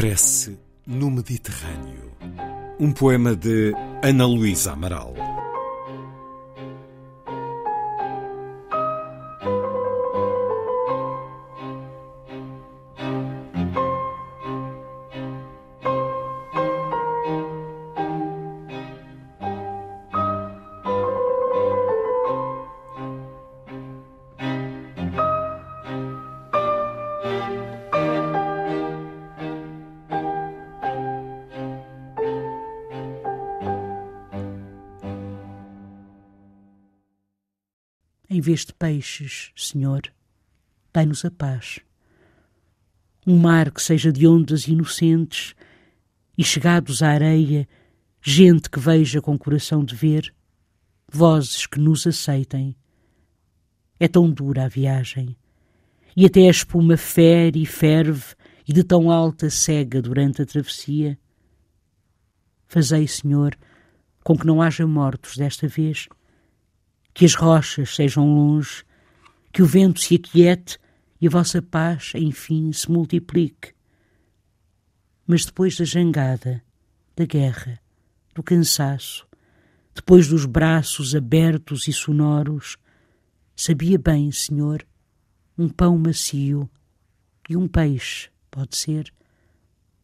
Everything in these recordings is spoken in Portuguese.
Prece no Mediterrâneo. Um poema de Ana Luísa Amaral. Em vez de peixes, Senhor, dai-nos a paz. Um mar que seja de ondas inocentes e chegados à areia, gente que veja com coração de ver, vozes que nos aceitem. É tão dura a viagem, e até a espuma fere e ferve, e de tão alta cega durante a travessia. Fazei, Senhor, com que não haja mortos desta vez que as rochas sejam longe, que o vento se aquiete e a vossa paz, enfim, se multiplique. Mas depois da jangada, da guerra, do cansaço, depois dos braços abertos e sonoros, sabia bem, Senhor, um pão macio e um peixe, pode ser,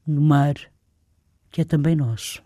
no mar, que é também nosso.